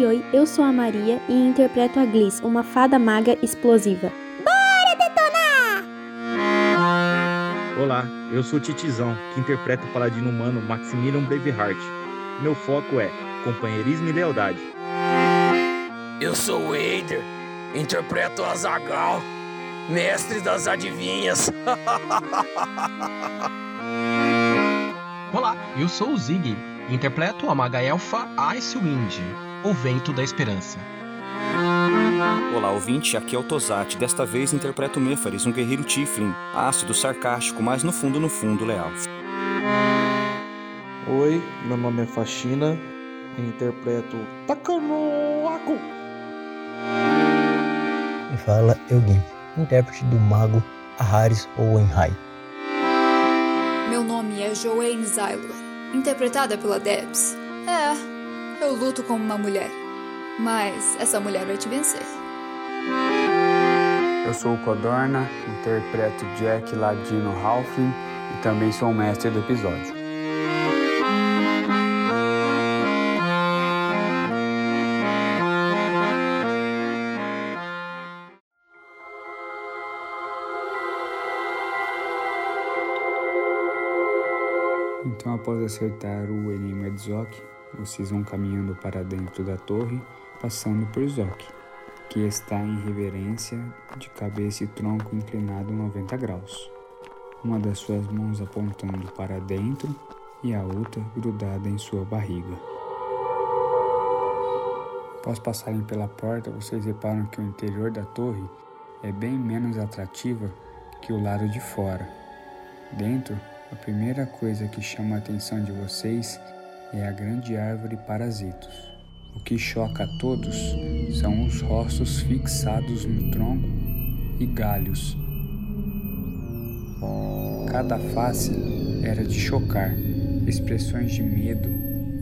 Oi, oi, eu sou a Maria e interpreto a Gliss, uma fada maga explosiva. Bora detonar! Olá, eu sou o Titizão, que interpreta o paladino humano Maximilian Braveheart. Meu foco é companheirismo e lealdade. Eu sou o Eider, interpreto Azagal, mestre das adivinhas. Olá, eu sou o Zig, interpreto a maga elfa Icewind, o vento da esperança. Olá, ouvinte, aqui é o Tosati. Desta vez interpreto Mefaris, um guerreiro Tiflin, ácido, sarcástico, mas no fundo, no fundo, leal. Oi, meu nome é Faxina e interpreto Takanoaku. E fala Eugen, intérprete do mago Aharis Owenhai. Meu nome é Joanne Zylor, interpretada pela Debs. É, eu luto como uma mulher, mas essa mulher vai te vencer. Eu sou o Codorna, interpreto Jack Ladino Halfling e também sou o mestre do episódio. Então, após acertar o enigma de vocês vão caminhando para dentro da torre, passando por Zoc, que está em reverência, de cabeça e tronco inclinado 90 graus. Uma das suas mãos apontando para dentro e a outra grudada em sua barriga. Após passarem pela porta, vocês reparam que o interior da torre é bem menos atrativa que o lado de fora. Dentro, a primeira coisa que chama a atenção de vocês é a grande árvore parasitos. O que choca a todos são os rostos fixados no tronco e galhos. Cada face era de chocar, expressões de medo,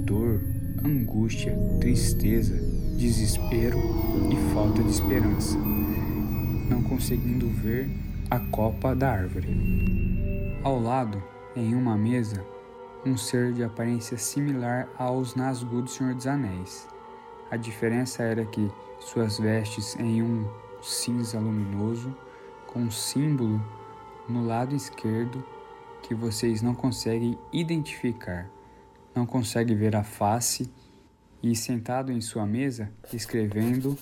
dor, angústia, tristeza, desespero e falta de esperança, não conseguindo ver a copa da árvore. Ao lado, em uma mesa, um ser de aparência similar aos Nazgûl do Senhor dos Anéis. A diferença era que suas vestes em um cinza luminoso, com um símbolo no lado esquerdo que vocês não conseguem identificar, não conseguem ver a face, e sentado em sua mesa, escrevendo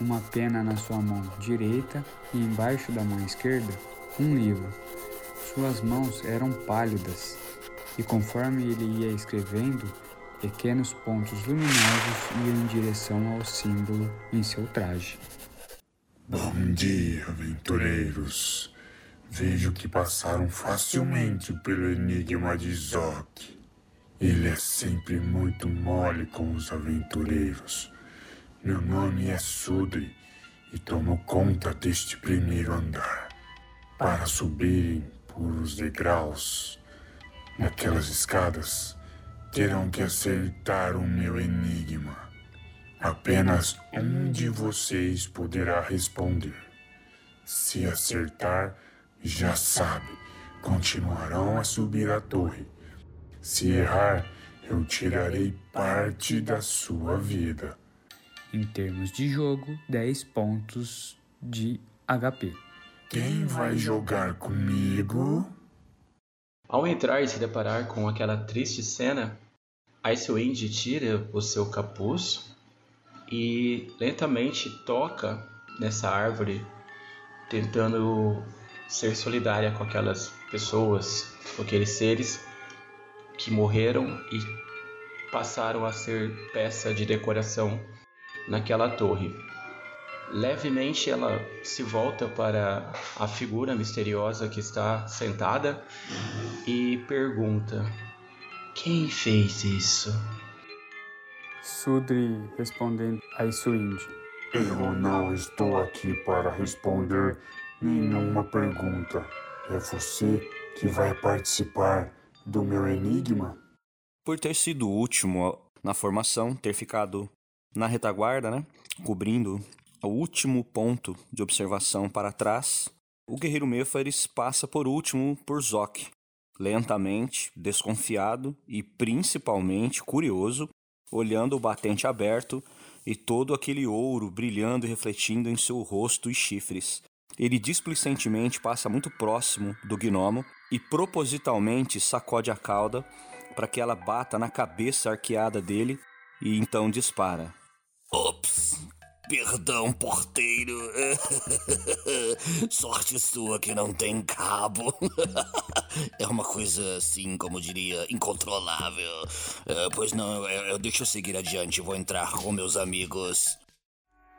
uma pena na sua mão direita e embaixo da mão esquerda, um livro. Suas mãos eram pálidas e conforme ele ia escrevendo, pequenos pontos luminosos iam em direção ao símbolo em seu traje. Bom dia, aventureiros. Vejo que passaram facilmente pelo enigma de Zoc. Ele é sempre muito mole com os aventureiros. Meu nome é Sudri e tomo conta deste primeiro andar. Para subirem por os degraus naquelas escadas, terão que acertar o meu enigma. Apenas um de vocês poderá responder. Se acertar, já sabe, continuarão a subir a torre. Se errar, eu tirarei parte da sua vida. Em termos de jogo, 10 pontos de HP. Quem vai jogar comigo? Ao entrar e se deparar com aquela triste cena, Icewind tira o seu capuz e lentamente toca nessa árvore, tentando ser solidária com aquelas pessoas, com aqueles seres que morreram e passaram a ser peça de decoração naquela torre. Levemente ela se volta para a figura misteriosa que está sentada e pergunta: Quem fez isso? Sudri respondendo a Iswind: Eu não estou aqui para responder nenhuma pergunta. É você que vai participar do meu enigma? Por ter sido o último na formação, ter ficado na retaguarda, né? Cobrindo o último ponto de observação para trás, o guerreiro Mefares passa por último por Zoc, lentamente, desconfiado e principalmente curioso, olhando o batente aberto e todo aquele ouro brilhando e refletindo em seu rosto e chifres. Ele displicentemente passa muito próximo do gnomo e propositalmente sacode a cauda para que ela bata na cabeça arqueada dele e então dispara. Ops! Perdão, porteiro. Sorte sua que não tem cabo. é uma coisa assim, como diria, incontrolável. Uh, pois não, eu, eu deixo eu seguir adiante, vou entrar com meus amigos.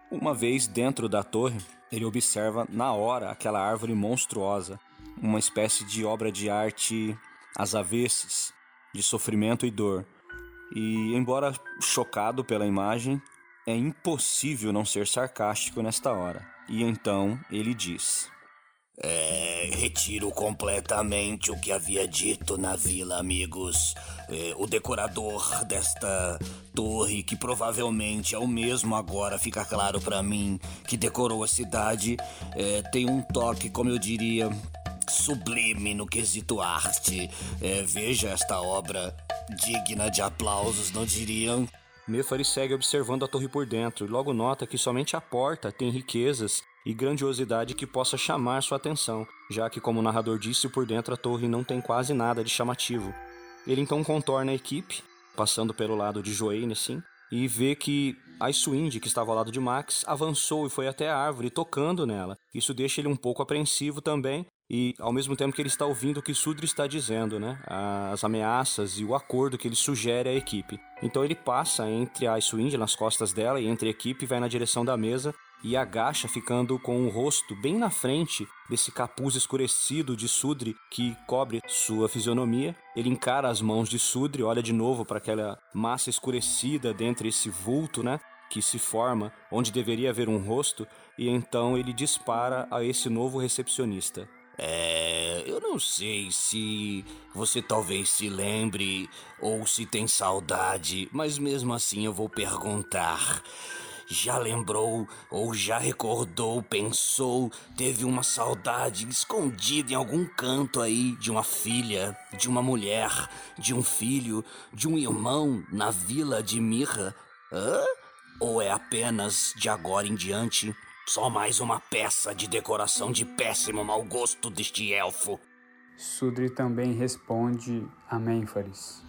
Uma vez dentro da torre, ele observa na hora aquela árvore monstruosa, uma espécie de obra de arte às avessas, de sofrimento e dor. E, embora chocado pela imagem, é impossível não ser sarcástico nesta hora. E então ele diz: é, retiro completamente o que havia dito na vila, amigos. É, o decorador desta torre, que provavelmente é o mesmo agora, fica claro para mim, que decorou a cidade, é, tem um toque, como eu diria, sublime no quesito arte. É, veja esta obra digna de aplausos, não diriam? Mefari segue observando a torre por dentro e logo nota que somente a porta tem riquezas e grandiosidade que possa chamar sua atenção, já que, como o narrador disse, por dentro a torre não tem quase nada de chamativo. Ele então contorna a equipe, passando pelo lado de Joane, assim, e vê que a Swindy, que estava ao lado de Max, avançou e foi até a árvore, tocando nela. Isso deixa ele um pouco apreensivo também, e ao mesmo tempo que ele está ouvindo o que Sudra está dizendo, né? As ameaças e o acordo que ele sugere à equipe. Então ele passa entre a Icewind nas costas dela e entre a equipe vai na direção da mesa e agacha, ficando com o rosto bem na frente desse capuz escurecido de Sudre que cobre sua fisionomia. Ele encara as mãos de Sudre, olha de novo para aquela massa escurecida dentro esse vulto, né? Que se forma onde deveria haver um rosto, e então ele dispara a esse novo recepcionista. É, eu não sei se você talvez se lembre ou se tem saudade, mas mesmo assim eu vou perguntar. Já lembrou ou já recordou, pensou, teve uma saudade escondida em algum canto aí de uma filha, de uma mulher, de um filho, de um irmão na vila de Mirra? Hã? Ou é apenas de agora em diante só mais uma peça de decoração de péssimo mau gosto deste elfo. Sudri também responde a Mênfares.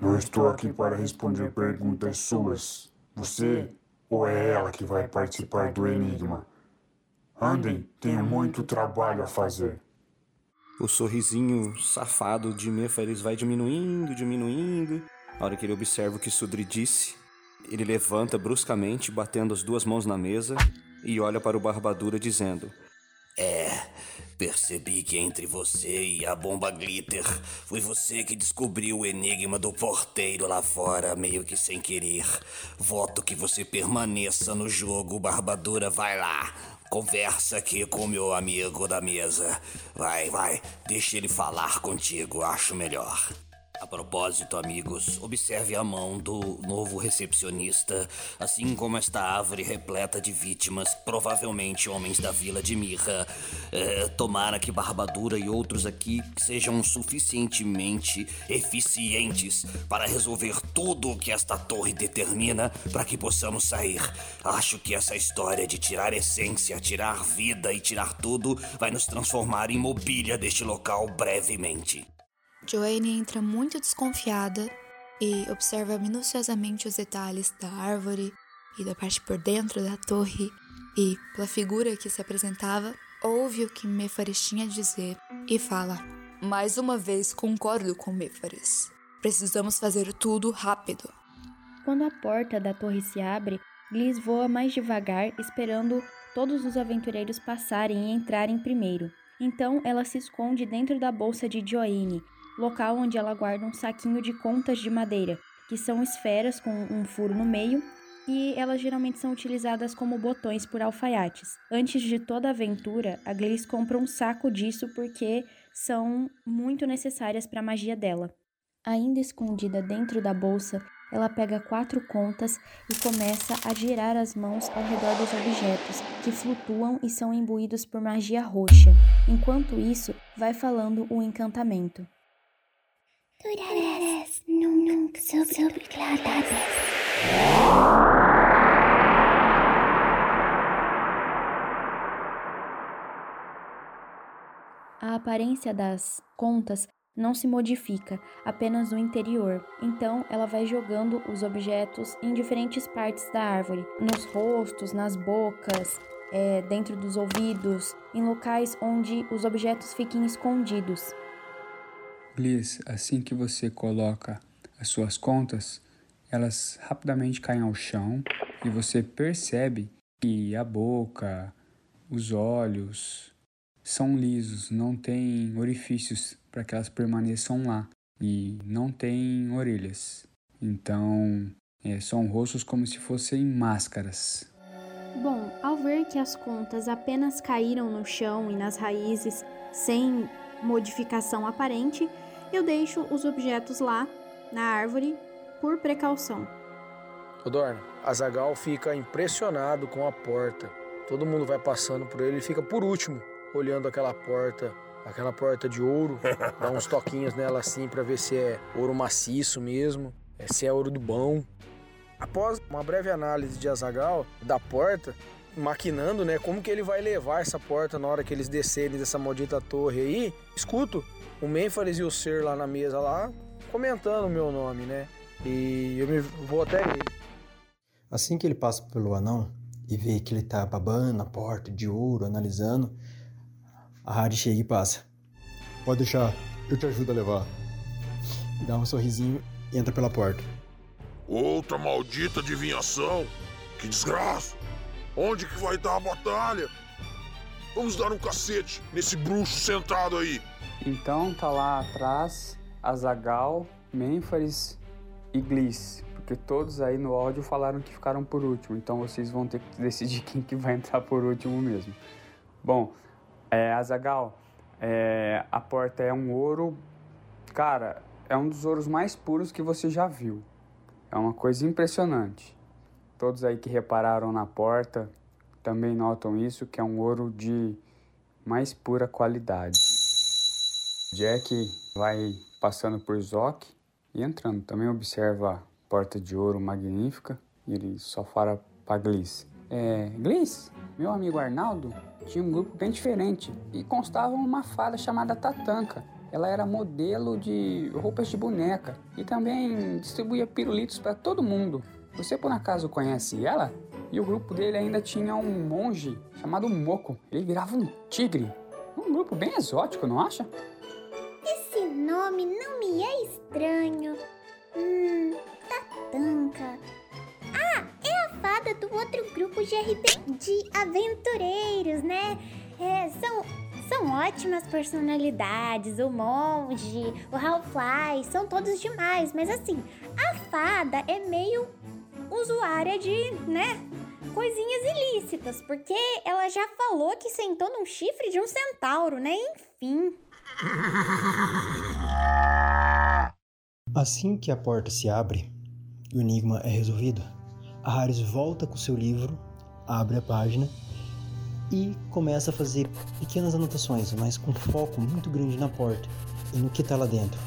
Não estou aqui para responder perguntas suas. Você ou é ela que vai participar do enigma? Andem, tenho muito trabalho a fazer. O sorrisinho safado de Mênfares vai diminuindo, diminuindo. A hora que ele observa o que Sudri disse, ele levanta bruscamente, batendo as duas mãos na mesa e olha para o Barbadura dizendo: É, percebi que entre você e a bomba glitter foi você que descobriu o enigma do porteiro lá fora, meio que sem querer. Voto que você permaneça no jogo, Barbadura, vai lá. Conversa aqui com meu amigo da mesa. Vai, vai, deixa ele falar contigo, acho melhor. Propósito, amigos, observe a mão do novo recepcionista, assim como esta árvore repleta de vítimas, provavelmente homens da vila de Mirra. É, tomara que Barbadura e outros aqui sejam suficientemente eficientes para resolver tudo o que esta torre determina para que possamos sair. Acho que essa história de tirar essência, tirar vida e tirar tudo vai nos transformar em mobília deste local brevemente. Joanne entra muito desconfiada e observa minuciosamente os detalhes da árvore e da parte por dentro da torre e, pela figura que se apresentava, ouve o que Mefares tinha a dizer e fala: Mais uma vez concordo com Mefares. Precisamos fazer tudo rápido. Quando a porta da torre se abre, Gliss voa mais devagar, esperando todos os aventureiros passarem e entrarem primeiro. Então ela se esconde dentro da bolsa de Joanne local onde ela guarda um saquinho de contas de madeira, que são esferas com um furo no meio e elas geralmente são utilizadas como botões por alfaiates. Antes de toda aventura, a Gleice compra um saco disso porque são muito necessárias para a magia dela. Ainda escondida dentro da bolsa, ela pega quatro contas e começa a girar as mãos ao redor dos objetos, que flutuam e são imbuídos por magia roxa. Enquanto isso, vai falando o encantamento não nunca sobre subcladas. A aparência das contas não se modifica, apenas o interior. Então, ela vai jogando os objetos em diferentes partes da árvore, nos rostos, nas bocas, é, dentro dos ouvidos, em locais onde os objetos fiquem escondidos. Assim que você coloca as suas contas, elas rapidamente caem ao chão e você percebe que a boca, os olhos são lisos, não tem orifícios para que elas permaneçam lá e não tem orelhas. Então, é, são rostos como se fossem máscaras. Bom, ao ver que as contas apenas caíram no chão e nas raízes sem modificação aparente, eu deixo os objetos lá na árvore por precaução. Odorna, Azagal fica impressionado com a porta. Todo mundo vai passando por ele e fica por último, olhando aquela porta, aquela porta de ouro, dá uns toquinhos nela assim para ver se é ouro maciço mesmo, é, se é ouro do bom. Após uma breve análise de Azagal da porta, maquinando, né, como que ele vai levar essa porta na hora que eles descerem dessa maldita torre aí, escuto o Mênfales e o Ser lá na mesa lá comentando o meu nome, né? E eu me vou até ele. Assim que ele passa pelo anão e vê que ele tá babando na porta de ouro, analisando, a Harry chega e passa. Pode deixar, eu te ajudo a levar. Dá um sorrisinho e entra pela porta. Outra maldita adivinhação! Que desgraça! Onde que vai dar a batalha? Vamos dar um cacete nesse bruxo sentado aí! Então tá lá atrás Azagal, Mênfares e Gliss, porque todos aí no áudio falaram que ficaram por último, então vocês vão ter que decidir quem que vai entrar por último mesmo. Bom, é, Azagal, é, a porta é um ouro, cara, é um dos ouros mais puros que você já viu. É uma coisa impressionante. Todos aí que repararam na porta também notam isso, que é um ouro de mais pura qualidade. Jack vai passando por Zoc e entrando. Também observa a porta de ouro magnífica e ele só fala para Gliss. É, Gliss, meu amigo Arnaldo tinha um grupo bem diferente e constava uma fada chamada Tatanka. Ela era modelo de roupas de boneca e também distribuía pirulitos para todo mundo. Você por acaso conhece ela? E o grupo dele ainda tinha um monge chamado Moco. Ele virava um tigre. Um grupo bem exótico, não acha? Nome não me é estranho. Hum, Tatanka. Ah, é a fada do outro grupo de de aventureiros, né? É, são, são ótimas personalidades. O monge, o Halfly, são todos demais. Mas assim, a fada é meio usuária de, né? Coisinhas ilícitas, porque ela já falou que sentou num chifre de um centauro, né? Enfim. Assim que a porta se abre e o enigma é resolvido, a Harris volta com seu livro, abre a página e começa a fazer pequenas anotações, mas com foco muito grande na porta e no que está lá dentro.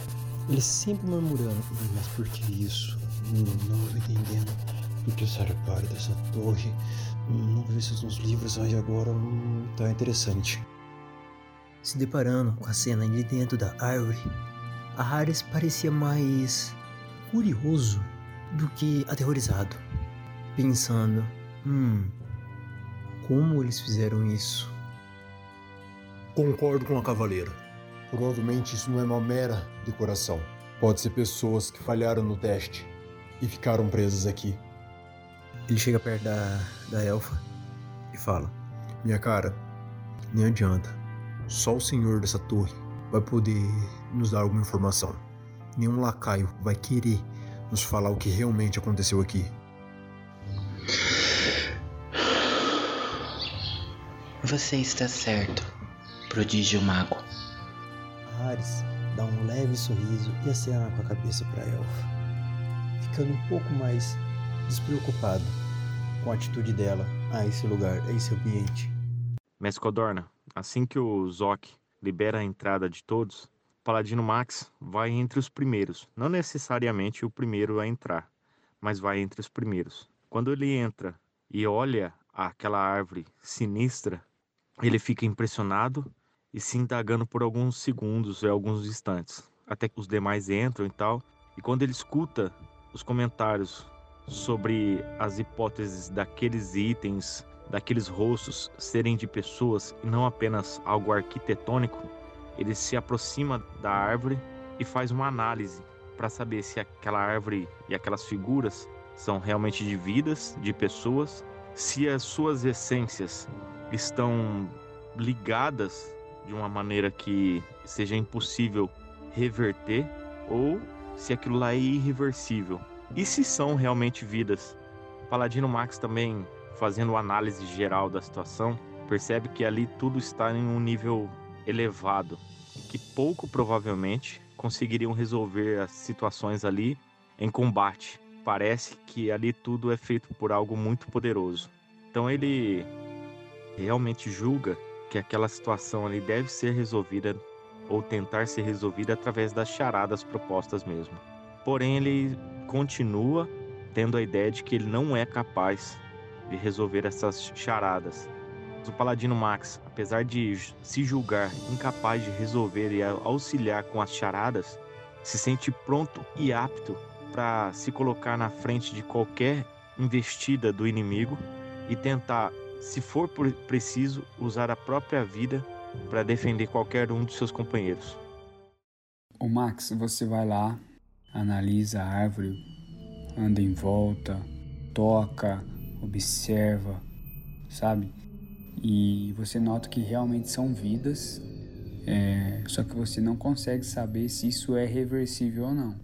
Ele sempre murmurando, mas por que isso? Não, estou entendendo. Por que essa reparo dessa torre? Não vi nos livros, mas agora hum, tá interessante. Se deparando com a cena de dentro da árvore, a Harris parecia mais curioso do que aterrorizado, pensando: hum, como eles fizeram isso? Concordo com a cavaleira. Provavelmente isso não é uma mera decoração. Pode ser pessoas que falharam no teste e ficaram presas aqui. Ele chega perto da, da elfa e fala: Minha cara, nem adianta. Só o senhor dessa torre vai poder nos dar alguma informação. Nenhum lacaio vai querer nos falar o que realmente aconteceu aqui. Você está certo, prodígio mago. Ares dá um leve sorriso e acena com a cabeça para a elfa, ficando um pouco mais despreocupado com a atitude dela a esse lugar, a esse ambiente. Mescodorna, assim que o Zoc libera a entrada de todos, Paladino Max vai entre os primeiros. Não necessariamente o primeiro a entrar, mas vai entre os primeiros. Quando ele entra e olha aquela árvore sinistra, ele fica impressionado e se indagando por alguns segundos e alguns instantes, até que os demais entram e tal. E quando ele escuta os comentários sobre as hipóteses daqueles itens, daqueles rostos serem de pessoas e não apenas algo arquitetônico, ele se aproxima da árvore e faz uma análise para saber se aquela árvore e aquelas figuras são realmente de vidas, de pessoas, se as suas essências estão ligadas de uma maneira que seja impossível reverter ou se aquilo lá é irreversível. E se são realmente vidas? Paladino Max também, fazendo análise geral da situação, percebe que ali tudo está em um nível elevado, que pouco provavelmente conseguiriam resolver as situações ali em combate. Parece que ali tudo é feito por algo muito poderoso. Então ele realmente julga que aquela situação ali deve ser resolvida ou tentar ser resolvida através das charadas propostas mesmo. Porém, ele continua tendo a ideia de que ele não é capaz de resolver essas charadas. O Paladino Max, apesar de se julgar incapaz de resolver e auxiliar com as charadas, se sente pronto e apto para se colocar na frente de qualquer investida do inimigo e tentar se for preciso, usar a própria vida para defender qualquer um de seus companheiros. O Max, você vai lá, analisa a árvore, anda em volta, toca, observa, sabe? E você nota que realmente são vidas, é, só que você não consegue saber se isso é reversível ou não.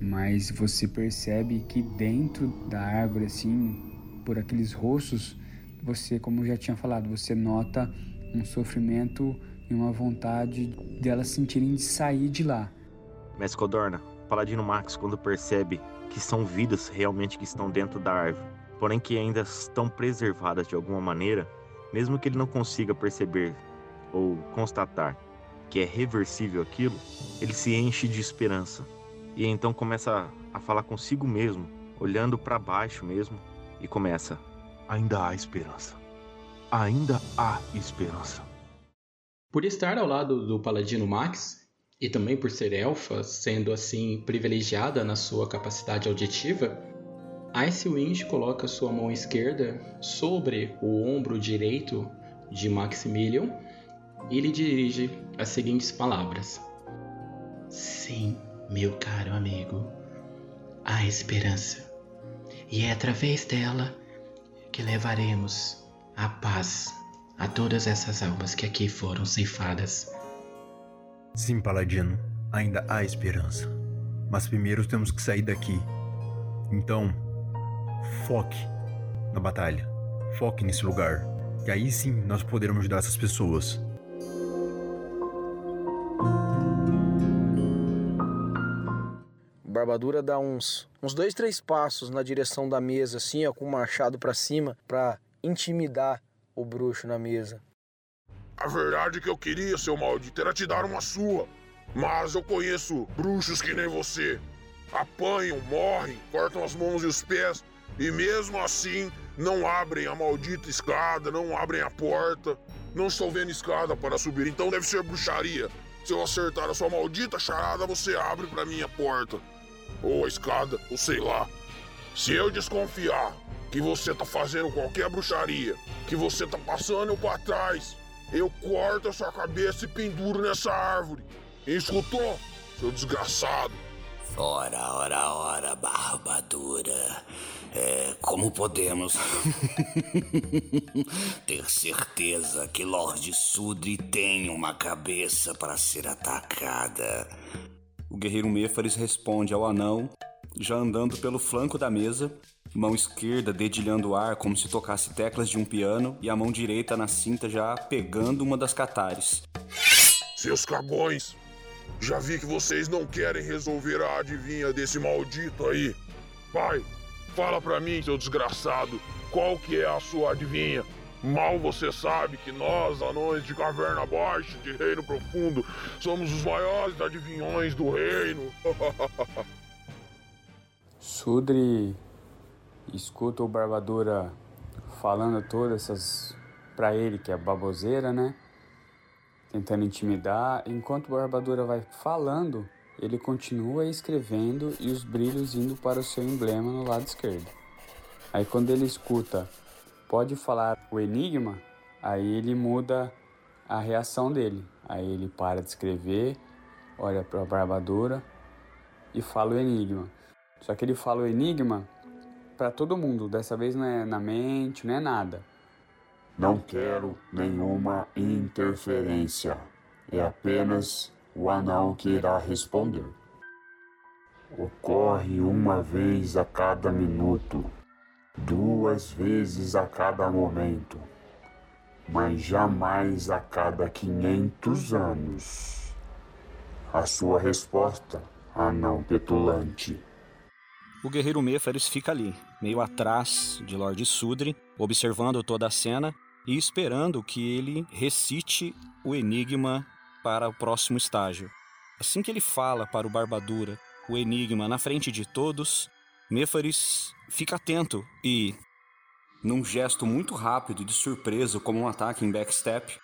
Mas você percebe que dentro da árvore, assim, por aqueles rostos, você, como já tinha falado, você nota um sofrimento e uma vontade delas sentirem de sair de lá. Mestre Codorna, Paladino Max, quando percebe que são vidas realmente que estão dentro da árvore, porém que ainda estão preservadas de alguma maneira, mesmo que ele não consiga perceber ou constatar que é reversível aquilo, ele se enche de esperança e então começa a falar consigo mesmo, olhando para baixo mesmo, e começa: ainda há esperança. Ainda há esperança. Por estar ao lado do Paladino Max, e também por ser elfa, sendo assim privilegiada na sua capacidade auditiva, Icewind coloca sua mão esquerda sobre o ombro direito de Maximilian e lhe dirige as seguintes palavras: Sim, meu caro amigo, há esperança, e é através dela que levaremos a paz a todas essas almas que aqui foram ceifadas. Sim, Paladino, ainda há esperança. Mas primeiro temos que sair daqui. Então, foque na batalha. Foque nesse lugar. E aí sim nós poderemos ajudar essas pessoas. Barbadura dá uns, uns dois, três passos na direção da mesa, assim, ó, com o machado para cima, para intimidar o bruxo na mesa. A verdade é que eu queria, seu maldito, era te dar uma sua. Mas eu conheço bruxos que nem você. Apanham, morrem, cortam as mãos e os pés, e mesmo assim não abrem a maldita escada, não abrem a porta. Não estou vendo escada para subir, então deve ser bruxaria. Se eu acertar a sua maldita charada, você abre para mim a porta ou a escada, ou sei lá. Se eu desconfiar que você tá fazendo qualquer bruxaria, que você tá passando eu pra trás, eu corto a sua cabeça e penduro nessa árvore. Escutou, seu desgraçado? Ora, ora, ora, barbadura. É, como podemos ter certeza que Lord Sudri tem uma cabeça para ser atacada? O guerreiro Mêfares responde ao anão, já andando pelo flanco da mesa, mão esquerda dedilhando o ar como se tocasse teclas de um piano e a mão direita na cinta já pegando uma das catares. Seus cagões! Já vi que vocês não querem resolver a adivinha desse maldito aí. Vai, fala pra mim, seu desgraçado, qual que é a sua adivinha? Mal você sabe que nós, anões de caverna baixa, de reino profundo, somos os maiores adivinhões do reino. Sudri escuta o Barbadura falando todas essas pra ele que é baboseira, né? Tentando intimidar. Enquanto o Barbadura vai falando, ele continua escrevendo e os brilhos indo para o seu emblema no lado esquerdo. Aí quando ele escuta, pode falar o enigma, aí ele muda a reação dele. Aí ele para de escrever, olha para a barbadura e fala o enigma. Só que ele fala o enigma para todo mundo, dessa vez não é na mente, não é nada. Não quero nenhuma interferência. É apenas o anão que irá responder. Ocorre uma vez a cada minuto, duas vezes a cada momento, mas jamais a cada 500 anos. A sua resposta, anão petulante. O guerreiro Mefares fica ali, meio atrás de Lord Sudre, observando toda a cena e esperando que ele recite o enigma para o próximo estágio. Assim que ele fala para o Barbadura o enigma na frente de todos, Mefares fica atento e, num gesto muito rápido de surpresa, como um ataque em backstep,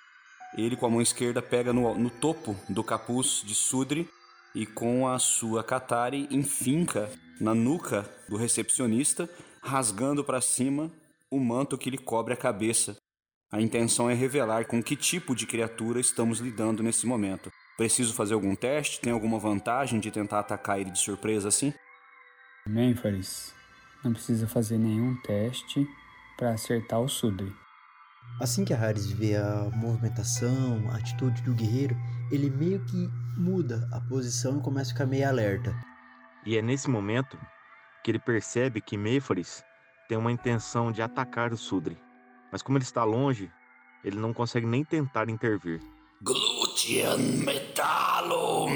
ele com a mão esquerda pega no, no topo do capuz de Sudre e com a sua Katari enfinca na nuca do recepcionista, rasgando para cima o manto que lhe cobre a cabeça. A intenção é revelar com que tipo de criatura estamos lidando nesse momento. Preciso fazer algum teste? Tem alguma vantagem de tentar atacar ele de surpresa assim? Mênfares, não precisa fazer nenhum teste para acertar o Sudre. Assim que a Haris vê a movimentação, a atitude do guerreiro, ele meio que muda a posição e começa a ficar meio alerta. E é nesse momento que ele percebe que Mêfares tem uma intenção de atacar o Sudre. Mas como ele está longe, ele não consegue nem tentar intervir. Glutian Metallum!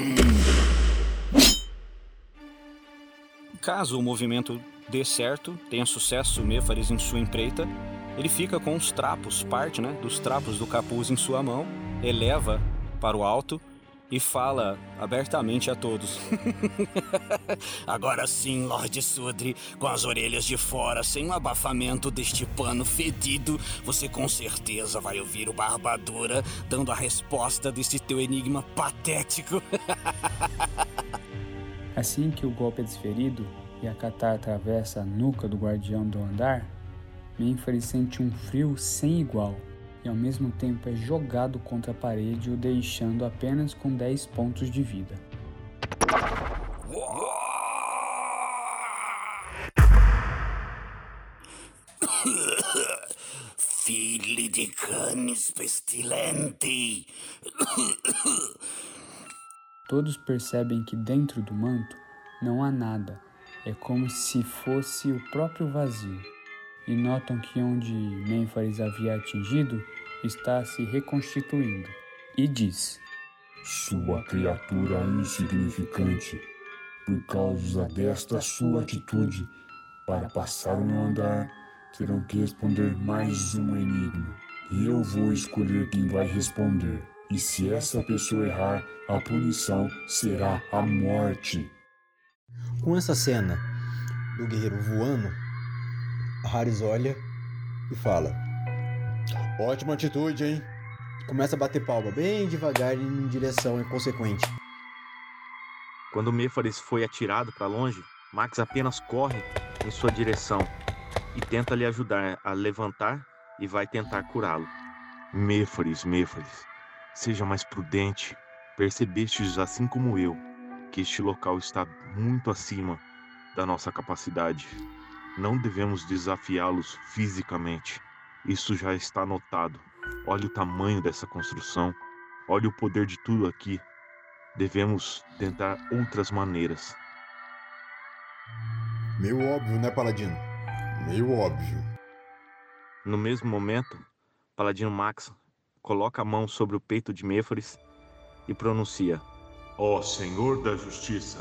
Caso o movimento dê certo, tenha sucesso Mêfares em sua empreita, ele fica com os trapos, parte né, dos trapos do capuz em sua mão, eleva para o alto e fala abertamente a todos. Agora sim, Lord Sudre, com as orelhas de fora, sem o abafamento deste pano fedido, você com certeza vai ouvir o Barbadura dando a resposta desse teu enigma patético. assim que o golpe é desferido e a catar atravessa a nuca do guardião do andar, Mênfare sente um frio sem igual e ao mesmo tempo é jogado contra a parede, o deixando apenas com 10 pontos de vida. Filho de canis pestilente! Todos percebem que dentro do manto não há nada, é como se fosse o próprio vazio e notam que onde Mênfares havia atingido está se reconstituindo. E diz: Sua criatura insignificante, por causa desta sua atitude, para passar no andar, terão que responder mais um enigma. E eu vou escolher quem vai responder. E se essa pessoa errar, a punição será a morte. Com essa cena do guerreiro voando, Harris olha e fala: Ótima atitude, hein? Começa a bater palma bem devagar em direção inconsequente. Quando Mêfares foi atirado para longe, Max apenas corre em sua direção e tenta lhe ajudar a levantar e vai tentar curá-lo. Mêfares, Mêfares, seja mais prudente. Percebestes, assim como eu, que este local está muito acima da nossa capacidade. Não devemos desafiá-los fisicamente. Isso já está notado. Olhe o tamanho dessa construção. Olhe o poder de tudo aqui. Devemos tentar outras maneiras. Meio óbvio, né, Paladino? Meio óbvio. No mesmo momento, Paladino Max coloca a mão sobre o peito de Mêfares e pronuncia: Ó oh, Senhor da Justiça,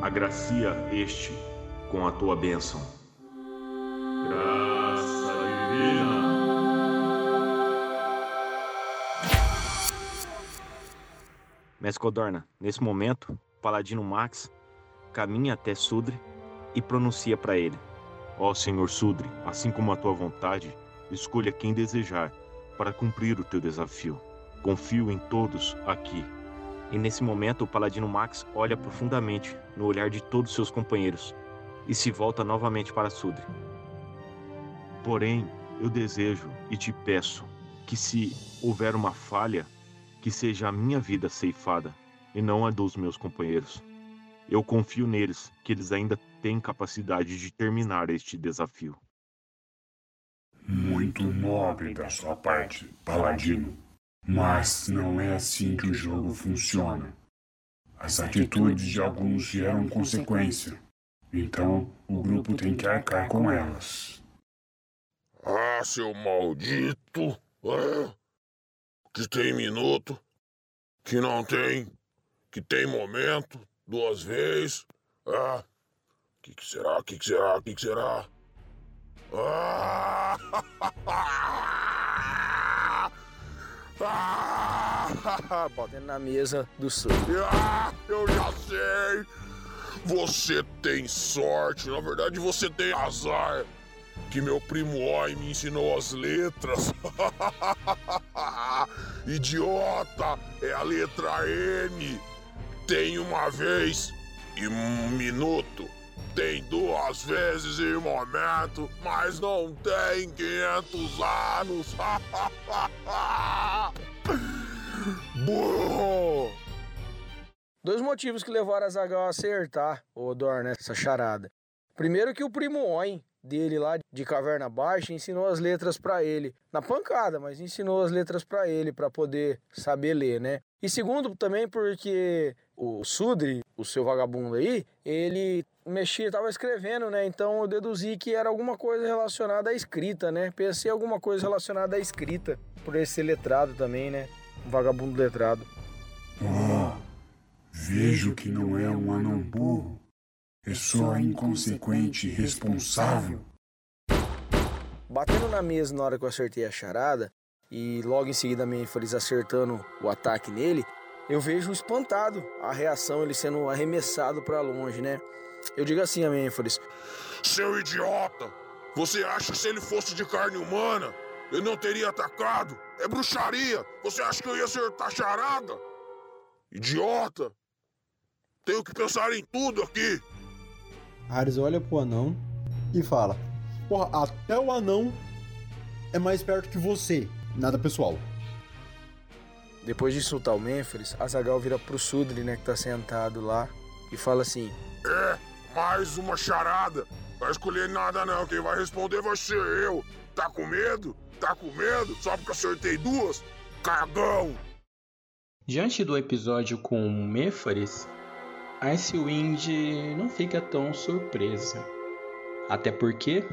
agracia este com a tua bênção. Graça divina. Mestre Codorna, nesse momento, o Paladino Max caminha até Sudre e pronuncia para ele: Ó oh, Senhor Sudre, assim como a tua vontade, escolha quem desejar para cumprir o teu desafio. Confio em todos aqui. E nesse momento, o paladino Max olha profundamente no olhar de todos seus companheiros e se volta novamente para Sudre. Porém, eu desejo e te peço que, se houver uma falha, que seja a minha vida ceifada e não a dos meus companheiros. Eu confio neles, que eles ainda têm capacidade de terminar este desafio. Muito nobre da sua parte, Paladino. Mas não é assim que o jogo funciona. As atitudes de alguns geram consequência. Então, o grupo tem que arcar com elas. Ah, seu maldito! Ah, que tem minuto, que não tem, que tem momento, duas vezes. Ah, que, que será? Que, que será? Que, que será? Ah! Ah! Batendo na mesa do sul. Ah, eu já sei! Você tem sorte, na verdade você tem azar. Que meu primo Oi me ensinou as letras. Idiota! É a letra M. Tem uma vez e um minuto. Tem duas vezes em um momento, mas não tem 500 anos. Burro! Dois motivos que levaram a Zagal a acertar o Odor nessa charada. Primeiro que o primo Oin dele lá de Caverna Baixa ensinou as letras para ele na pancada, mas ensinou as letras para ele para poder saber ler, né? E segundo também porque o Sudri, o seu vagabundo aí, ele mexia, tava escrevendo, né? Então eu deduzi que era alguma coisa relacionada à escrita, né? Pensei alguma coisa relacionada à escrita, por ele ser letrado também, né? Um vagabundo letrado. Oh, vejo que não é um anão burro. É só inconsequente e irresponsável. Batendo na mesa na hora que eu acertei a charada, e logo em seguida a Mênfores acertando o ataque nele, eu vejo espantado a reação, ele sendo arremessado para longe, né? Eu digo assim a Mênfores: Seu idiota! Você acha que se ele fosse de carne humana, ele não teria atacado? É bruxaria! Você acha que eu ia acertar a charada? Idiota! Tenho que pensar em tudo aqui! Ares olha pro anão e fala: Porra, até o anão é mais perto que você. Nada pessoal. Depois de insultar o Mênfores, Azagal vira pro Sudri, né, que tá sentado lá, e fala assim: É, mais uma charada. Vai escolher nada não, quem vai responder vai ser eu. Tá com medo? Tá com medo? Só porque acertei duas? Cagão! Diante do episódio com Mênfores, Icewind não fica tão surpresa. Até porque,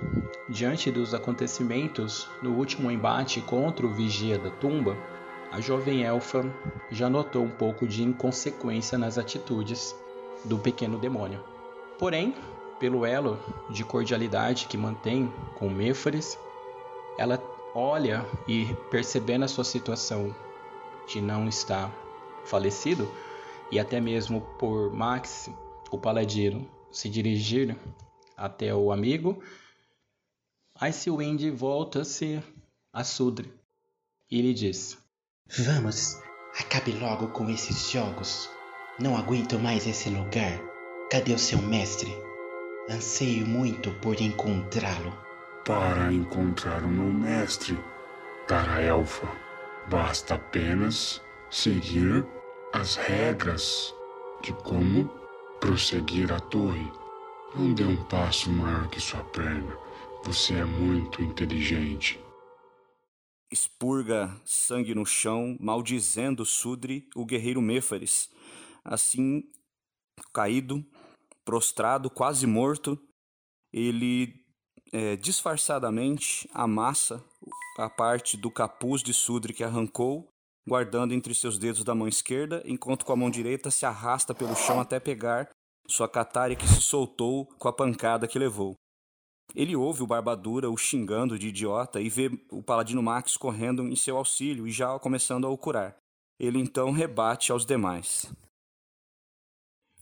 diante dos acontecimentos no último embate contra o Vigia da Tumba, a jovem elfa já notou um pouco de inconsequência nas atitudes do pequeno demônio. Porém, pelo elo de cordialidade que mantém com Mêfares, ela olha e percebendo a sua situação de não estar falecido, e até mesmo por Max, o paladino, se dirigir até o amigo, Icewind volta-se a Sudre e lhe diz: Vamos, acabe logo com esses jogos. Não aguento mais esse lugar. Cadê o seu mestre? Anseio muito por encontrá-lo. Para encontrar o meu mestre, Tara Elfa, basta apenas seguir as regras de como prosseguir a torre. Não dê um passo maior que sua perna. Você é muito inteligente. Expurga sangue no chão, maldizendo Sudri, o guerreiro Mêfares. Assim, caído, prostrado, quase morto, ele é, disfarçadamente amassa a parte do capuz de Sudri que arrancou guardando entre seus dedos da mão esquerda, enquanto com a mão direita se arrasta pelo chão até pegar sua catária que se soltou com a pancada que levou. Ele ouve o Barbadura o xingando de idiota e vê o Paladino Max correndo em seu auxílio e já começando a o curar. Ele então rebate aos demais.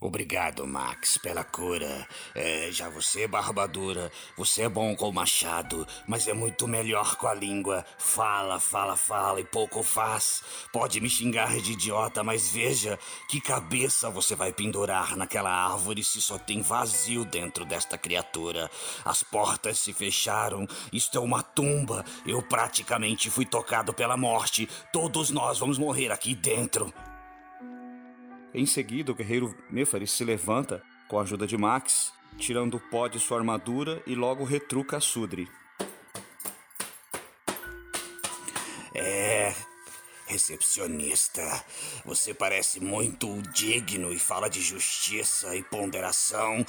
Obrigado, Max, pela cura. É, já você, Barbadura, você é bom com o machado, mas é muito melhor com a língua. Fala, fala, fala e pouco faz. Pode me xingar de idiota, mas veja que cabeça você vai pendurar naquela árvore se só tem vazio dentro desta criatura. As portas se fecharam, isto é uma tumba. Eu praticamente fui tocado pela morte. Todos nós vamos morrer aqui dentro. Em seguida, o guerreiro Mefaris se levanta com a ajuda de Max, tirando o pó de sua armadura e logo retruca a Sudri. É, recepcionista, você parece muito digno e fala de justiça e ponderação,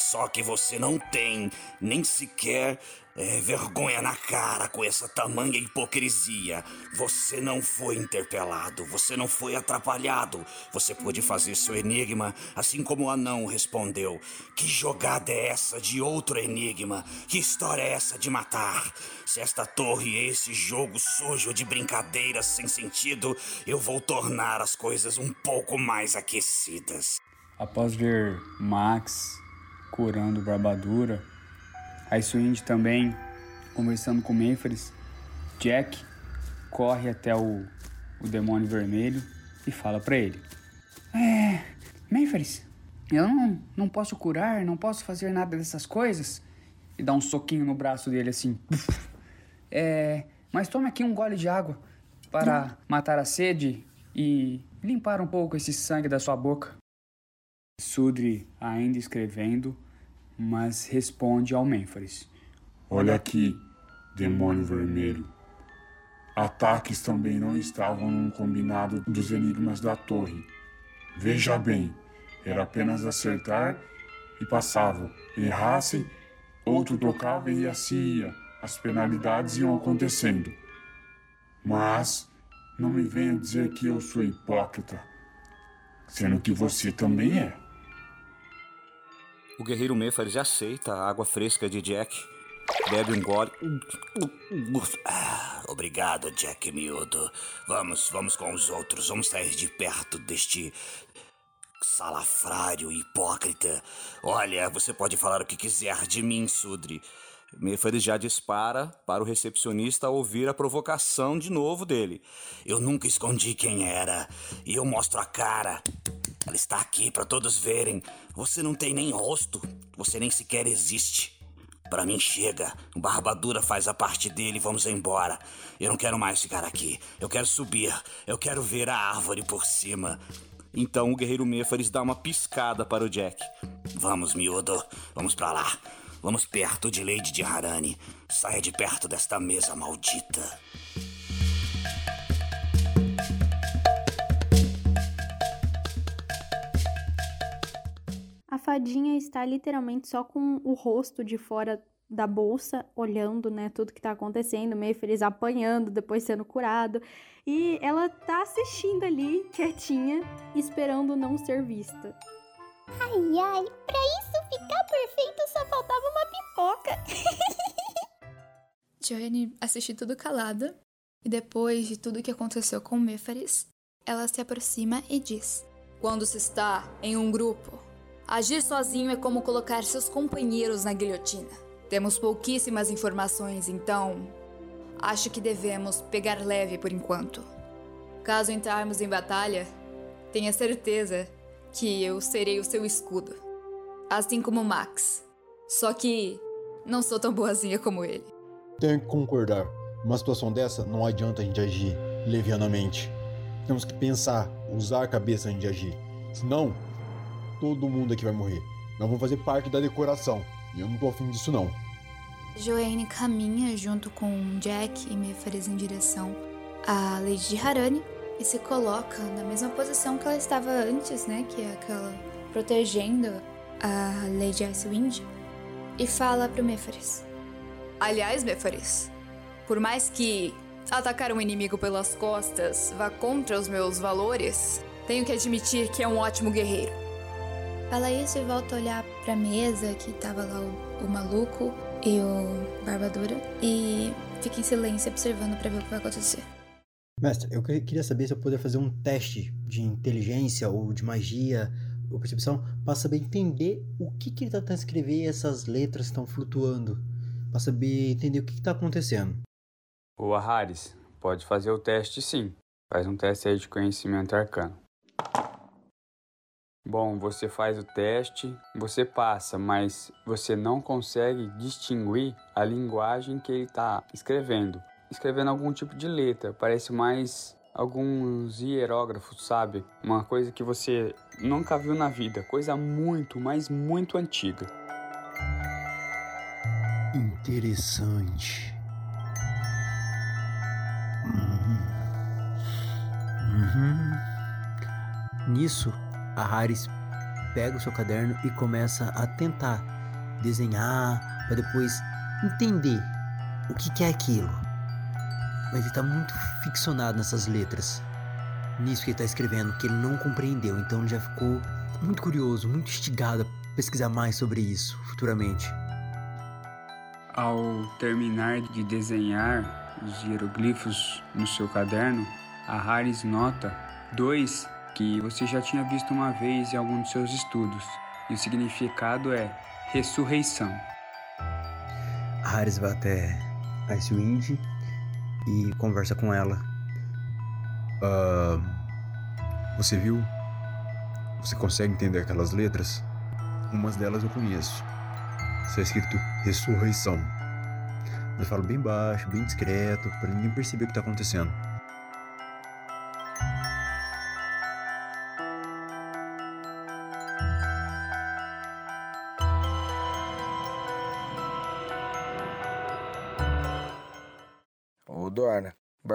só que você não tem nem sequer é, vergonha na cara com essa tamanha hipocrisia. Você não foi interpelado, você não foi atrapalhado. Você pôde fazer seu enigma, assim como o anão respondeu. Que jogada é essa de outro enigma? Que história é essa de matar? Se esta torre é esse jogo sujo de brincadeiras sem sentido, eu vou tornar as coisas um pouco mais aquecidas. Após ver Max curando Barbadura, Icewind também, conversando com Mênfres, Jack corre até o, o demônio vermelho e fala para ele: É, Mênfres, eu não, não posso curar, não posso fazer nada dessas coisas. E dá um soquinho no braço dele assim. É, mas tome aqui um gole de água para matar a sede e limpar um pouco esse sangue da sua boca. Sudri, ainda escrevendo, mas responde ao Mênfres. Olha aqui, demônio vermelho. Ataques também não estavam no combinado dos enigmas da torre. Veja bem, era apenas acertar e passava. Errasse, outro tocava e assim ia. As penalidades iam acontecendo. Mas não me venha dizer que eu sou hipócrita, sendo que você também é. O guerreiro Mefares aceita a água fresca de Jack, bebe um gole. Ah, obrigado, Jack miúdo. Vamos, vamos com os outros. Vamos sair de perto deste salafrário hipócrita. Olha, você pode falar o que quiser de mim, Sudri. Mefares já dispara para o recepcionista ouvir a provocação de novo dele. Eu nunca escondi quem era. E eu mostro a cara. Ela está aqui para todos verem. Você não tem nem rosto. Você nem sequer existe. Para mim chega. O Barbadura faz a parte dele. Vamos embora. Eu não quero mais ficar aqui. Eu quero subir. Eu quero ver a árvore por cima. Então o guerreiro Mefares dá uma piscada para o Jack. Vamos, miúdo. Vamos para lá. Vamos perto de Lady de Harani. Saia de perto desta mesa maldita. Fadinha está literalmente só com o rosto de fora da bolsa, olhando, né, tudo que tá acontecendo, meio feliz apanhando, depois sendo curado. E ela tá assistindo ali, quietinha, esperando não ser vista. Ai, ai, pra isso ficar perfeito só faltava uma pipoca. Joanne assiste tudo calada, e depois de tudo que aconteceu com Mefaris, ela se aproxima e diz: Quando se está em um grupo, agir sozinho é como colocar seus companheiros na guilhotina. Temos pouquíssimas informações, então acho que devemos pegar leve por enquanto. Caso entrarmos em batalha, tenha certeza que eu serei o seu escudo. Assim como Max. Só que não sou tão boazinha como ele. Tenho que concordar. Numa situação dessa, não adianta a gente agir levianamente. Temos que pensar, usar a cabeça antes de agir. Senão, todo mundo aqui vai morrer. Nós vamos fazer parte da decoração. E eu não tô afim disso, não. Joanne caminha junto com Jack e Mefares em direção à Lady de Harani e se coloca na mesma posição que ela estava antes, né? Que é aquela protegendo a Lady Icewind. E fala pro Mefares. Aliás, Mefares, por mais que atacar um inimigo pelas costas vá contra os meus valores, tenho que admitir que é um ótimo guerreiro. Fala isso e volta a olhar pra mesa que tava lá o, o maluco e o Barbadura e fica em silêncio observando para ver o que vai acontecer. Mestre, eu queria saber se eu poderia fazer um teste de inteligência ou de magia ou percepção, para saber entender o que, que ele está tentando escrever e essas letras estão flutuando. Para saber entender o que está acontecendo. Ô, Harris, pode fazer o teste sim. Faz um teste aí de conhecimento arcano. Bom, você faz o teste, você passa, mas você não consegue distinguir a linguagem que ele está escrevendo. Escrevendo algum tipo de letra, parece mais alguns hierógrafos, sabe? Uma coisa que você nunca viu na vida, coisa muito, mas muito antiga. Interessante. Uhum. Nisso, a Harris pega o seu caderno e começa a tentar desenhar para depois entender o que, que é aquilo. Mas ele está muito ficcionado nessas letras. Nisso que ele está escrevendo, que ele não compreendeu. Então ele já ficou muito curioso, muito instigado a pesquisar mais sobre isso futuramente. Ao terminar de desenhar os hieroglifos no seu caderno, a Harris nota dois que você já tinha visto uma vez em algum dos seus estudos, e o significado é ressurreição. A Harris vai até Icewind e conversa com ela. Uh, você viu? Você consegue entender aquelas letras? Umas delas eu conheço. Está escrito ressurreição. Eu falo bem baixo, bem discreto, para ninguém perceber o que está acontecendo.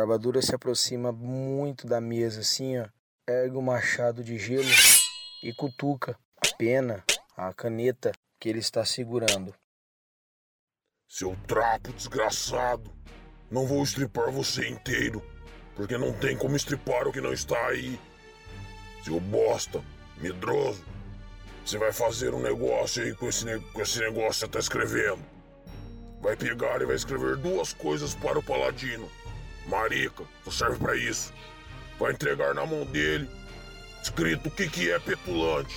Barbadura se aproxima muito da mesa assim, ó. Ergue o machado de gelo e cutuca a pena, a caneta que ele está segurando. Seu trapo desgraçado! Não vou estripar você inteiro, porque não tem como estripar o que não está aí. Seu bosta, medroso, você vai fazer um negócio aí com esse, com esse negócio que você está escrevendo. Vai pegar e vai escrever duas coisas para o paladino. Marica, só serve para isso. Vai entregar na mão dele, escrito o que, que é petulante.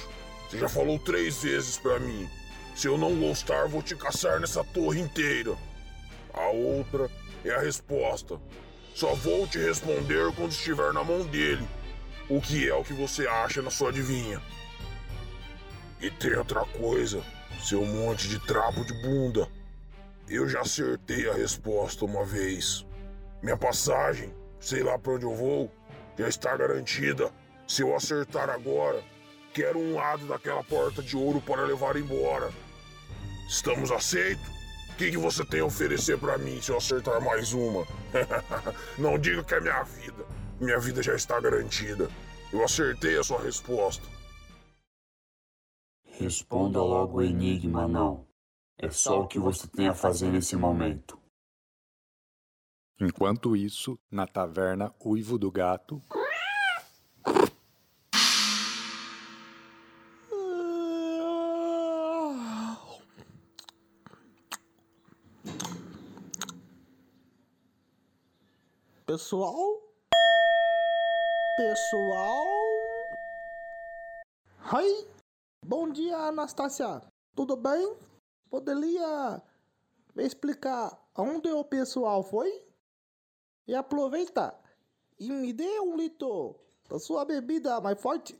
Você já falou três vezes para mim. Se eu não gostar, vou te caçar nessa torre inteira. A outra é a resposta. Só vou te responder quando estiver na mão dele. O que é o que você acha na sua adivinha? E tem outra coisa, seu monte de trapo de bunda. Eu já acertei a resposta uma vez. Minha passagem, sei lá para onde eu vou, já está garantida. Se eu acertar agora, quero um lado daquela porta de ouro para levar embora. Estamos aceitos? O que, que você tem a oferecer para mim se eu acertar mais uma? Não diga que é minha vida. Minha vida já está garantida. Eu acertei a sua resposta. Responda logo o enigma, não. É só o que você tem a fazer nesse momento. Enquanto isso, na taverna Uivo do Gato. Pessoal? Pessoal? Oi? Bom dia, Anastácia. Tudo bem? Poderia me explicar onde o pessoal foi? E aproveita e me dê um litro da sua bebida mais forte.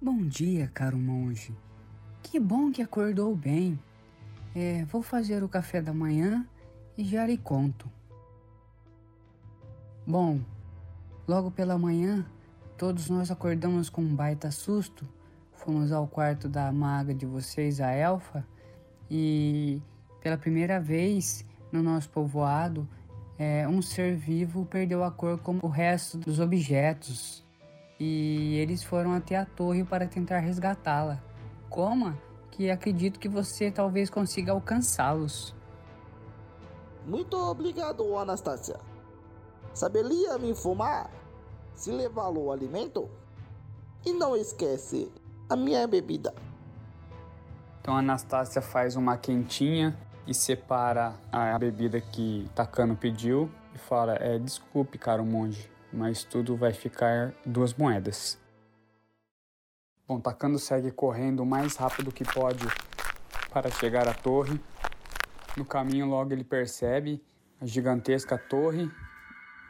Bom dia, caro monge. Que bom que acordou bem. É, vou fazer o café da manhã e já lhe conto. Bom, logo pela manhã, todos nós acordamos com um baita susto. Fomos ao quarto da maga de vocês, a Elfa, e pela primeira vez no nosso povoado, é, um ser vivo perdeu a cor como o resto dos objetos. E eles foram até a torre para tentar resgatá-la. Coma que acredito que você talvez consiga alcançá-los. Muito obrigado, Anastácia. Saberia me informar se levá-lo o alimento? E não esquece a minha bebida. Então a Anastácia faz uma quentinha e separa a bebida que Takano pediu e fala: é, Desculpe, caro monge, mas tudo vai ficar duas moedas. Bom, Takando segue correndo o mais rápido que pode para chegar à torre. No caminho, logo ele percebe a gigantesca torre,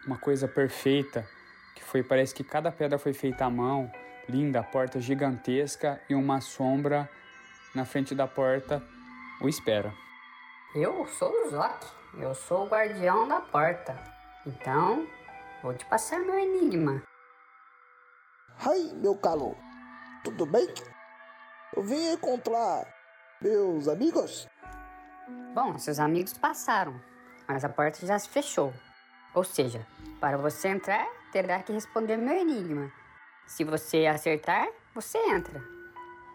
uma coisa perfeita, que foi parece que cada pedra foi feita à mão, linda, a porta gigantesca e uma sombra na frente da porta o espera. Eu sou o Zoc, eu sou o guardião da porta. Então, vou te passar meu enigma. Ai, meu calo, tudo bem? Eu vim encontrar meus amigos. Bom, seus amigos passaram, mas a porta já se fechou. Ou seja, para você entrar, terá que responder meu enigma. Se você acertar, você entra.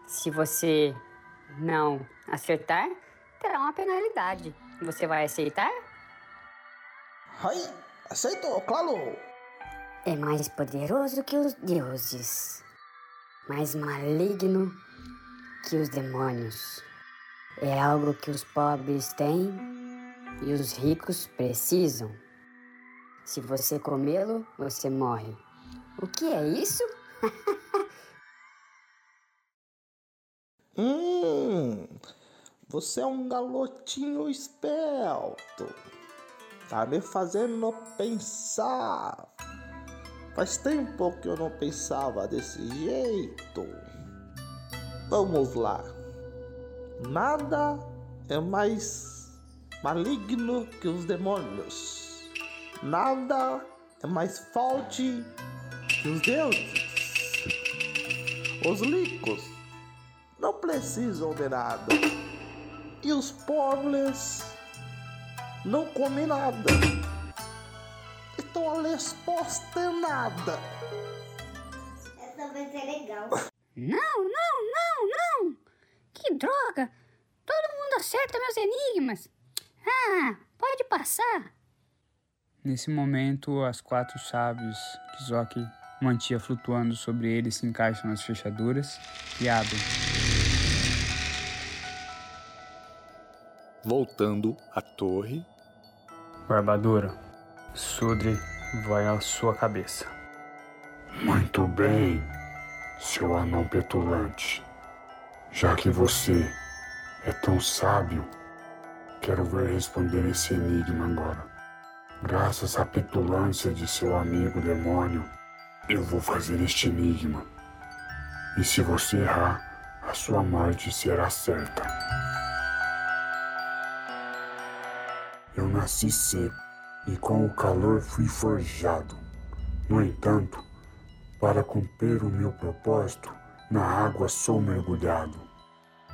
Se você não acertar, terá uma penalidade. Você vai aceitar? Ai, aceito, claro. É mais poderoso que os deuses, mais maligno que os demônios. É algo que os pobres têm e os ricos precisam. Se você comê-lo, você morre. O que é isso? você é um galotinho esperto. Tá me fazendo pensar. Faz tempo que eu não pensava desse jeito. Vamos lá. Nada é mais maligno que os demônios. Nada é mais forte que os deuses. Os ricos não precisam de nada. E os pobres não comem nada. Então a resposta é nada. Essa vai ser legal. Não, não, não, não! Que droga! Todo mundo acerta meus enigmas! Ah, pode passar! Nesse momento, as quatro chaves que Zoki mantinha flutuando sobre ele se encaixam nas fechaduras e abrem. Voltando à torre. Barbadura, Sudre vai à sua cabeça. Muito bem, seu anão petulante. Já que você é tão sábio, quero ver responder esse enigma agora. Graças à petulância de seu amigo demônio, eu vou fazer este enigma. E se você errar, a sua morte será certa. Eu nasci seco e com o calor fui forjado. No entanto, para cumprir o meu propósito, na água sou mergulhado.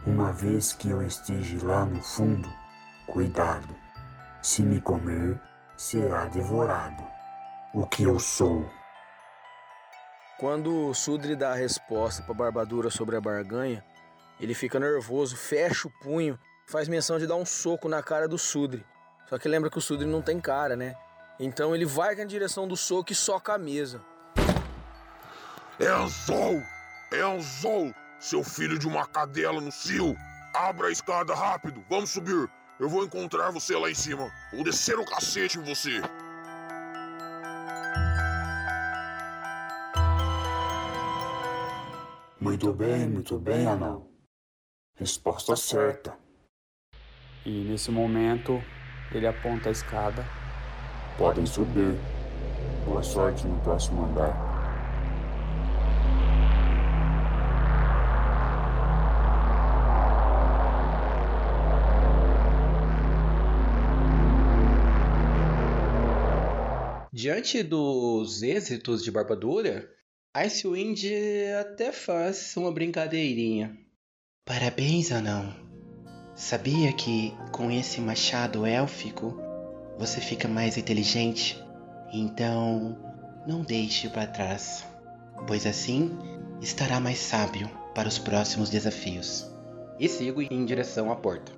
Uma vez que eu esteja lá no fundo, cuidado. Se me comer, será devorado. O que eu sou. Quando o Sudri dá a resposta para Barbadura sobre a barganha, ele fica nervoso, fecha o punho, faz menção de dar um soco na cara do Sudri. Só que lembra que o Sudri não tem cara, né? Então ele vai na direção do soco e soca a mesa. Enzol! Enzol! Seu filho de uma cadela no cio! Abra a escada rápido! Vamos subir! Eu vou encontrar você lá em cima! Vou descer o cacete em você! Muito bem, muito bem, anão. Resposta certa. E nesse momento, ele aponta a escada. Podem subir. Boa sorte no próximo andar. Diante dos êxitos de Barbadura, Icewind até faz uma brincadeirinha. Parabéns, anão. Sabia que com esse machado élfico você fica mais inteligente? Então, não deixe para trás, pois assim estará mais sábio para os próximos desafios. E sigo em direção à porta.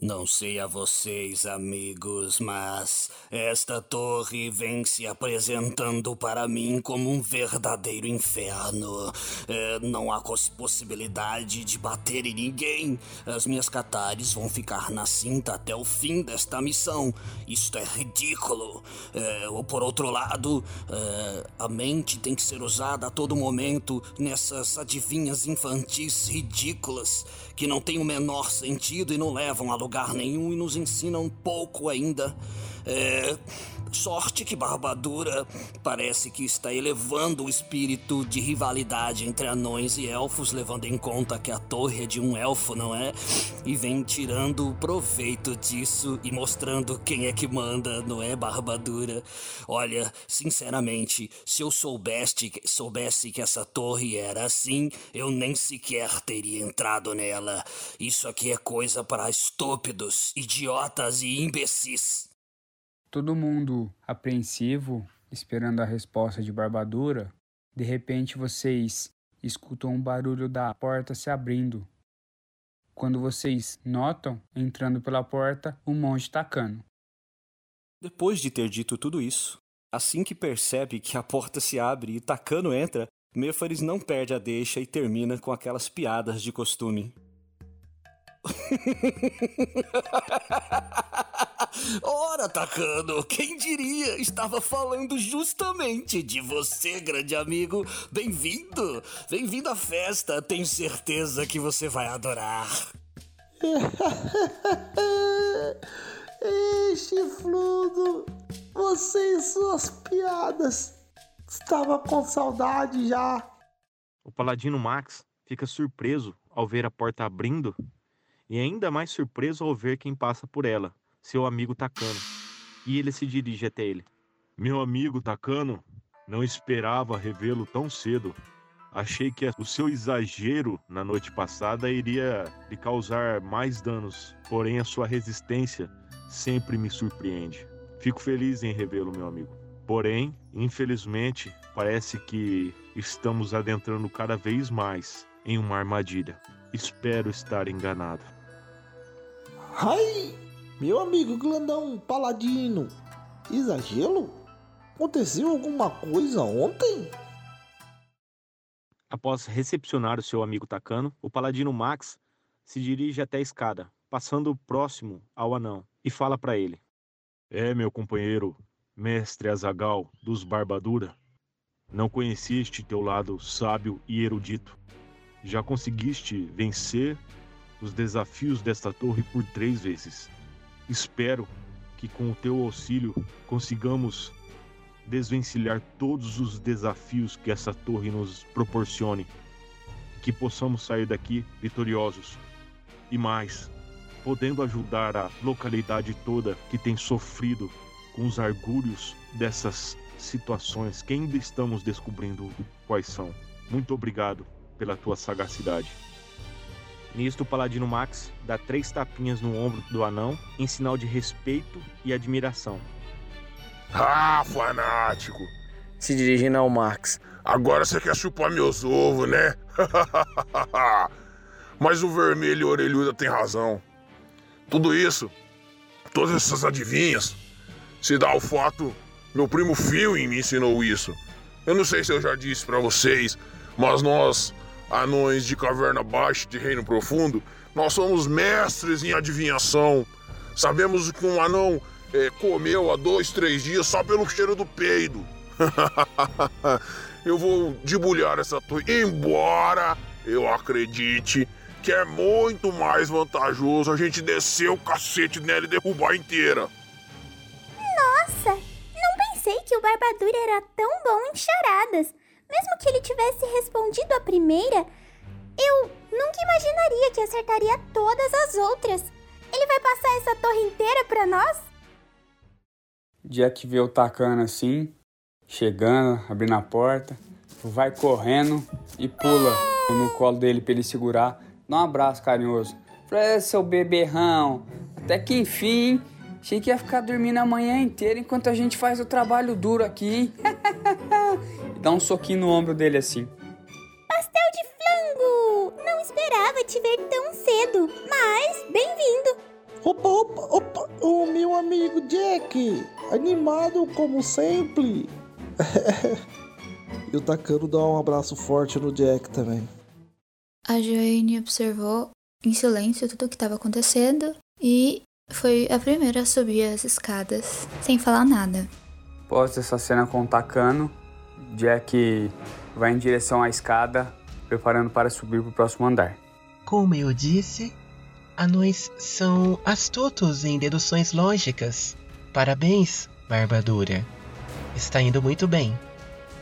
Não sei a vocês, amigos, mas esta torre vem se apresentando para mim como um verdadeiro inferno. É, não há possibilidade de bater em ninguém. As minhas catares vão ficar na cinta até o fim desta missão. Isto é ridículo. É, ou por outro lado, é, a mente tem que ser usada a todo momento nessas adivinhas infantis ridículas que não têm o menor sentido e não levam a lugar nenhum e nos ensinam pouco ainda. É, sorte que Barbadura parece que está elevando o espírito de rivalidade entre anões e elfos, levando em conta que a torre é de um elfo, não é? E vem tirando proveito disso e mostrando quem é que manda, não é, Barbadura? Olha, sinceramente, se eu soubesse, soubesse que essa torre era assim, eu nem sequer teria entrado nela. Isso aqui é coisa para estúpidos, idiotas e imbecis. Todo mundo apreensivo, esperando a resposta de Barbadura, de repente vocês escutam um barulho da porta se abrindo. Quando vocês notam, entrando pela porta, um monge tacando. Depois de ter dito tudo isso, assim que percebe que a porta se abre e Tacano entra, Mefares não perde a deixa e termina com aquelas piadas de costume. Ora, Takano, quem diria? Estava falando justamente de você, grande amigo. Bem-vindo! Bem-vindo à festa. Tenho certeza que você vai adorar. Ei, chifludo! Você e suas piadas. Estava com saudade já. O paladino Max fica surpreso ao ver a porta abrindo e ainda mais surpreso ao ver quem passa por ela, seu amigo Takano. E ele se dirige até ele. Meu amigo Takano, não esperava revê-lo tão cedo. Achei que o seu exagero na noite passada iria lhe causar mais danos, porém a sua resistência sempre me surpreende. Fico feliz em revê-lo, meu amigo. Porém, infelizmente, parece que estamos adentrando cada vez mais em uma armadilha. Espero estar enganado. Ai, meu amigo Glandão Paladino, exagero? Aconteceu alguma coisa ontem? Após recepcionar o seu amigo Takano, o paladino Max se dirige até a escada, passando próximo ao anão, e fala para ele: É, meu companheiro, mestre Azagal dos Barbadura, não conheciste teu lado sábio e erudito. Já conseguiste vencer os desafios desta torre por três vezes. Espero que com o teu auxílio consigamos desvencilhar todos os desafios que essa torre nos proporcione, que possamos sair daqui vitoriosos e mais, podendo ajudar a localidade toda que tem sofrido com os argúrios dessas situações que ainda estamos descobrindo quais são. Muito obrigado pela tua sagacidade. Nisto, o paladino Max dá três tapinhas no ombro do anão em sinal de respeito e admiração. Ah, fanático! Se dirigindo ao Max. Agora você quer chupar meus ovos, né? Mas o vermelho e orelhuda tem razão. Tudo isso, todas essas adivinhas, se dá ao fato meu primo Phil me ensinou isso. Eu não sei se eu já disse para vocês, mas nós anões de caverna baixa de reino profundo, nós somos mestres em adivinhação. Sabemos que um anão é, comeu há dois, três dias só pelo cheiro do peido. eu vou debulhar essa torre, embora eu acredite que é muito mais vantajoso a gente descer o cacete nela e derrubar inteira. Nossa, não pensei que o Barbadura era tão bom em charadas. Mesmo que ele tivesse respondido a primeira, eu nunca imaginaria que acertaria todas as outras. Ele vai passar essa torre inteira para nós? Jack vê o Takano assim, chegando, abrindo a porta, vai correndo e pula no colo dele para ele segurar, dá um abraço carinhoso. Falei, seu beberrão, até que enfim, achei que ia ficar dormindo a manhã inteira enquanto a gente faz o trabalho duro aqui? e dá um soquinho no ombro dele assim. Pastel de flango! Não esperava te ver tão cedo, mas bem-vindo! Opa, opa, opa, o meu amigo Jack, animado como sempre. e o Takano dá um abraço forte no Jack também. A Joanne observou em silêncio tudo o que estava acontecendo e foi a primeira a subir as escadas, sem falar nada. Após essa cena com o Takano, Jack vai em direção à escada, preparando para subir para o próximo andar. Como eu disse, anões são astutos em deduções lógicas. Parabéns, Barbadura. Está indo muito bem.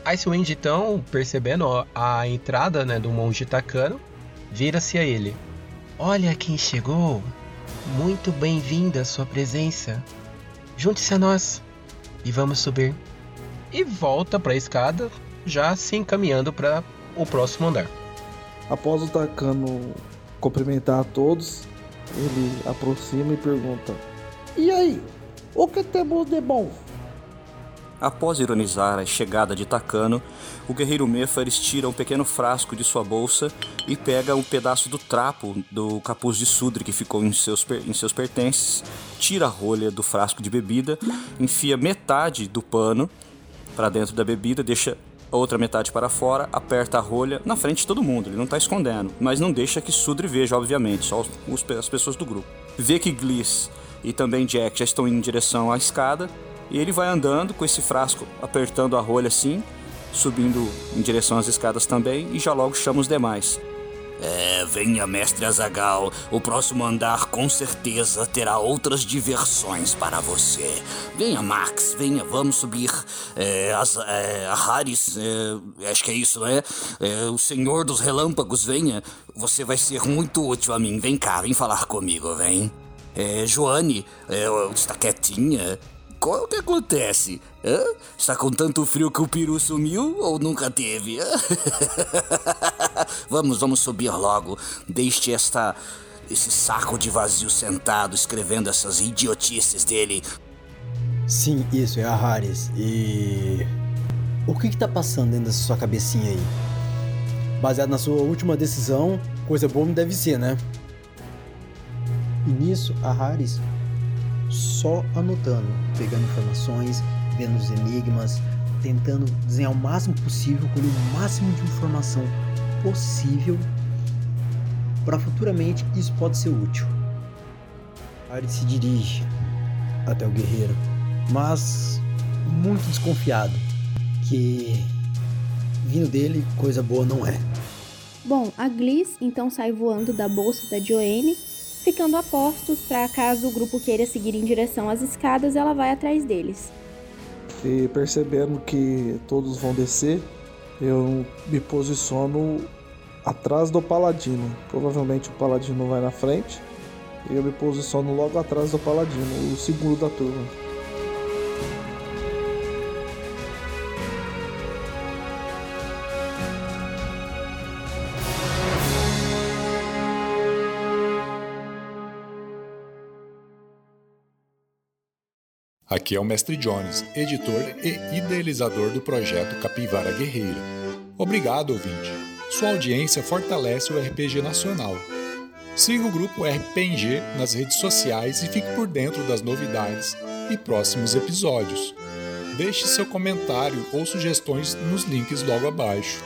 Icewind, então, percebendo a entrada né, do monge Takano, vira-se a ele. Olha quem chegou! Muito bem-vinda sua presença. Junte-se a nós e vamos subir. E volta para a escada, já se encaminhando para o próximo andar. Após o Takano cumprimentar a todos, ele aproxima e pergunta: E aí, o que temos de bom? Após ironizar a chegada de Takano, o guerreiro Mefares tira um pequeno frasco de sua bolsa e pega um pedaço do trapo do capuz de sudre que ficou em seus, em seus pertences, tira a rolha do frasco de bebida, enfia metade do pano para dentro da bebida, deixa a outra metade para fora, aperta a rolha na frente de todo mundo, ele não está escondendo, mas não deixa que Sudre veja, obviamente, só os, as pessoas do grupo. Vê que Gliss e também Jack já estão indo em direção à escada, e ele vai andando com esse frasco, apertando a rolha assim, subindo em direção às escadas também, e já logo chama os demais. É, venha, mestre Azagal. O próximo andar com certeza terá outras diversões para você. Venha, Max, venha, vamos subir. É, as, é, a Haris, é, acho que é isso, né? É, o Senhor dos Relâmpagos, venha. Você vai ser muito útil a mim. Vem cá, vem falar comigo, vem. É, Joane, é, está quietinha. Qual é o que acontece? Hã? Está com tanto frio que o peru sumiu ou nunca teve? vamos, vamos subir logo. Deixe esta esse saco de vazio sentado escrevendo essas idiotices dele. Sim, isso é a Haris. E o que que tá passando dentro da sua cabecinha aí? Baseado na sua última decisão, coisa boa não deve ser, né? E nisso, a Haris só anotando, pegando informações, vendo os enigmas, tentando desenhar o máximo possível, colher o máximo de informação possível para futuramente isso pode ser útil. Ari se dirige até o guerreiro, mas muito desconfiado que vindo dele coisa boa não é. Bom, a Gliss então sai voando da bolsa da Joanne ficando a postos para caso o grupo queira seguir em direção às escadas, ela vai atrás deles. E percebendo que todos vão descer, eu me posiciono atrás do paladino. Provavelmente o paladino vai na frente. E eu me posiciono logo atrás do paladino, o segundo da turma. Aqui é o Mestre Jones, editor e idealizador do projeto Capivara Guerreira. Obrigado, ouvinte. Sua audiência fortalece o RPG nacional. Siga o grupo RPG nas redes sociais e fique por dentro das novidades e próximos episódios. Deixe seu comentário ou sugestões nos links logo abaixo.